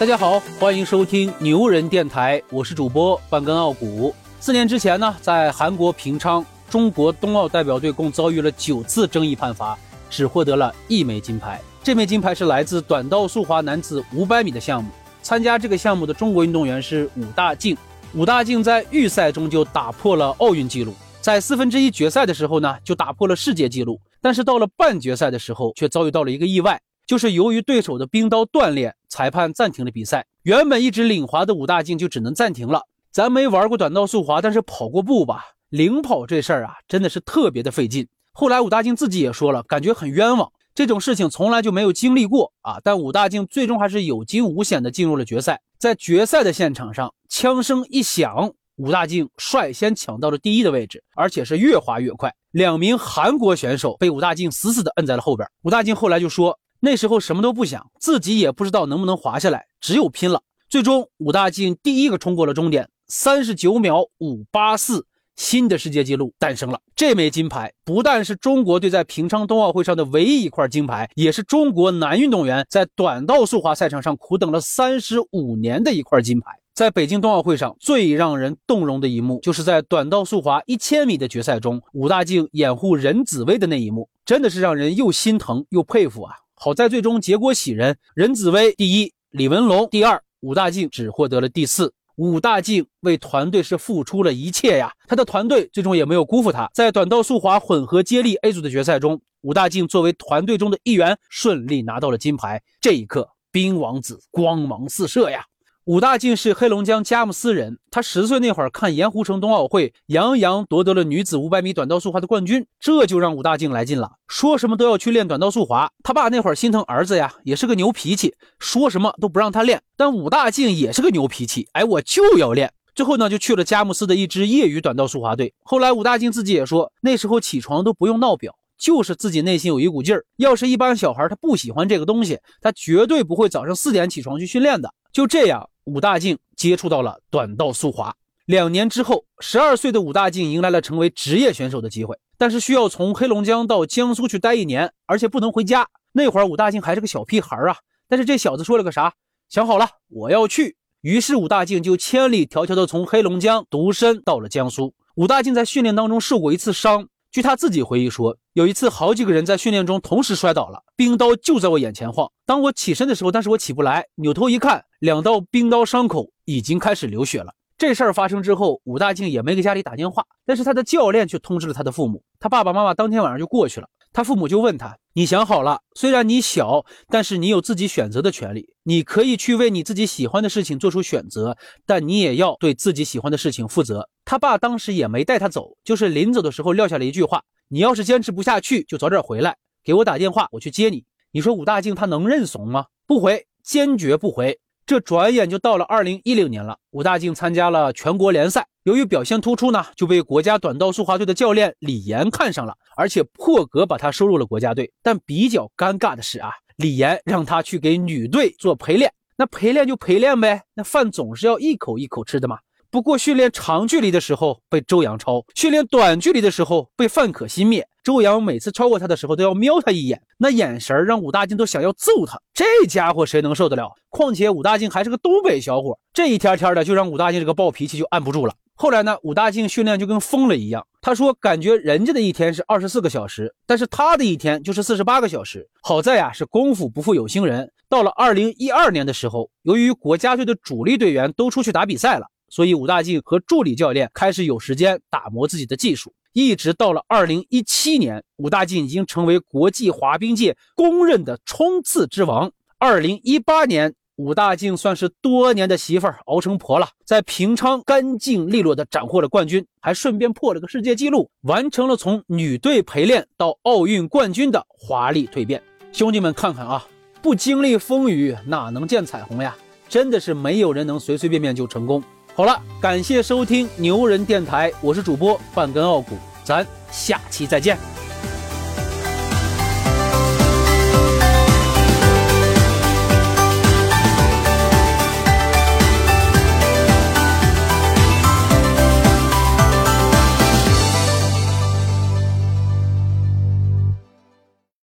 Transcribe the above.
大家好，欢迎收听牛人电台，我是主播半根傲骨。四年之前呢，在韩国平昌，中国冬奥代表队共遭遇了九次争议判罚，只获得了一枚金牌。这枚金牌是来自短道速滑男子五百米的项目。参加这个项目的中国运动员是武大靖。武大靖在预赛中就打破了奥运纪录，在四分之一决赛的时候呢，就打破了世界纪录。但是到了半决赛的时候，却遭遇到了一个意外。就是由于对手的冰刀断裂，裁判暂停了比赛。原本一直领滑的武大靖就只能暂停了。咱没玩过短道速滑，但是跑过步吧，领跑这事儿啊，真的是特别的费劲。后来武大靖自己也说了，感觉很冤枉，这种事情从来就没有经历过啊。但武大靖最终还是有惊无险的进入了决赛。在决赛的现场上，枪声一响，武大靖率先抢到了第一的位置，而且是越滑越快。两名韩国选手被武大靖死死的摁在了后边。武大靖后来就说。那时候什么都不想，自己也不知道能不能滑下来，只有拼了。最终，武大靖第一个冲过了终点，三十九秒五八四，新的世界纪录诞生了。这枚金牌不但是中国队在平昌冬奥会上的唯一一块金牌，也是中国男运动员在短道速滑赛场上苦等了三十五年的一块金牌。在北京冬奥会上最让人动容的一幕，就是在短道速滑一千米的决赛中，武大靖掩护任子威的那一幕，真的是让人又心疼又佩服啊！好在最终结果喜人，任子威第一，李文龙第二，武大靖只获得了第四。武大靖为团队是付出了一切呀，他的团队最终也没有辜负他。在短道速滑混合接力 A 组的决赛中，武大靖作为团队中的一员，顺利拿到了金牌。这一刻，冰王子光芒四射呀！武大靖是黑龙江佳木斯人，他十岁那会儿看盐湖城冬奥会，杨洋夺得了女子五百米短道速滑的冠军，这就让武大靖来劲了，说什么都要去练短道速滑。他爸那会儿心疼儿子呀，也是个牛脾气，说什么都不让他练。但武大靖也是个牛脾气，哎，我就要练。最后呢，就去了佳木斯的一支业余短道速滑队。后来武大靖自己也说，那时候起床都不用闹表，就是自己内心有一股劲儿。要是一般小孩他不喜欢这个东西，他绝对不会早上四点起床去训练的。就这样。武大靖接触到了短道速滑，两年之后，十二岁的武大靖迎来了成为职业选手的机会，但是需要从黑龙江到江苏去待一年，而且不能回家。那会儿武大靖还是个小屁孩儿啊，但是这小子说了个啥？想好了，我要去。于是武大靖就千里迢迢的从黑龙江独身到了江苏。武大靖在训练当中受过一次伤。据他自己回忆说，有一次好几个人在训练中同时摔倒了，冰刀就在我眼前晃。当我起身的时候，但是我起不来，扭头一看，两道冰刀伤口已经开始流血了。这事儿发生之后，武大靖也没给家里打电话，但是他的教练却通知了他的父母。他爸爸妈妈当天晚上就过去了。他父母就问他：“你想好了？虽然你小，但是你有自己选择的权利，你可以去为你自己喜欢的事情做出选择，但你也要对自己喜欢的事情负责。”他爸当时也没带他走，就是临走的时候撂下了一句话：“你要是坚持不下去，就早点回来，给我打电话，我去接你。”你说武大靖他能认怂吗？不回，坚决不回。这转眼就到了二零一零年了，武大靖参加了全国联赛，由于表现突出呢，就被国家短道速滑队的教练李岩看上了，而且破格把他收入了国家队。但比较尴尬的是啊，李岩让他去给女队做陪练，那陪练就陪练呗，那饭总是要一口一口吃的嘛。不过训练长距离的时候被周洋超，训练短距离的时候被范可新灭。周洋每次超过他的时候都要瞄他一眼，那眼神让武大靖都想要揍他。这家伙谁能受得了？况且武大靖还是个东北小伙，这一天天的就让武大靖这个暴脾气就按不住了。后来呢，武大靖训练就跟疯了一样。他说感觉人家的一天是二十四个小时，但是他的一天就是四十八个小时。好在呀是功夫不负有心人，到了二零一二年的时候，由于国家队的主力队员都出去打比赛了。所以武大靖和助理教练开始有时间打磨自己的技术，一直到了二零一七年，武大靖已经成为国际滑冰界公认的冲刺之王。二零一八年，武大靖算是多年的媳妇儿熬成婆了，在平昌干净利落的斩获了冠军，还顺便破了个世界纪录，完成了从女队陪练到奥运冠军的华丽蜕变。兄弟们，看看啊，不经历风雨哪能见彩虹呀？真的是没有人能随随便便就成功。好了，感谢收听牛人电台，我是主播半根傲骨，咱下期再见。